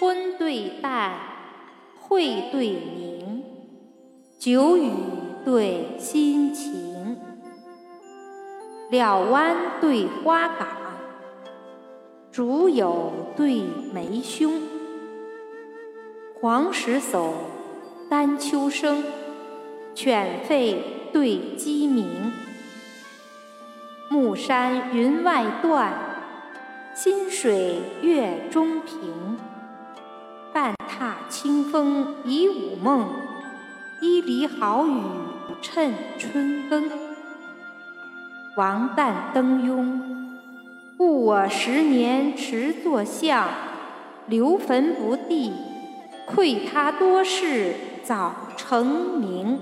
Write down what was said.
昏对淡，晦对明，久雨对心晴，了湾对花港，竹友对梅凶，黄石叟，丹丘生，犬吠对鸡鸣，暮山云外断，新水月中平。半踏清风疑午梦，一犁好雨趁春耕。王旦登庸，误我十年迟作相，留坟不第，愧他多事早成名。